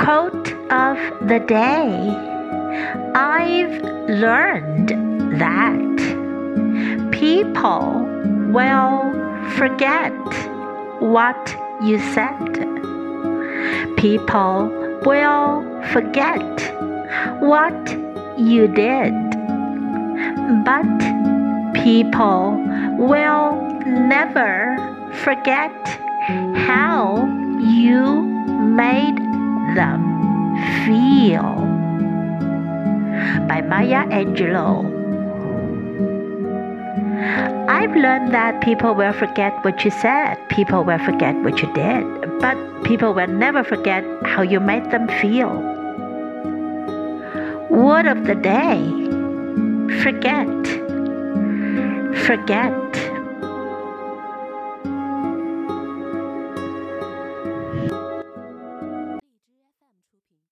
Quote of the day I've learned that people will forget what you said. People will forget what you did. But people will never forget how you made them feel. By Maya Angelou. I've learned that people will forget what you said, people will forget what you did, but people will never forget how you made them feel. Word of the day forget, forget.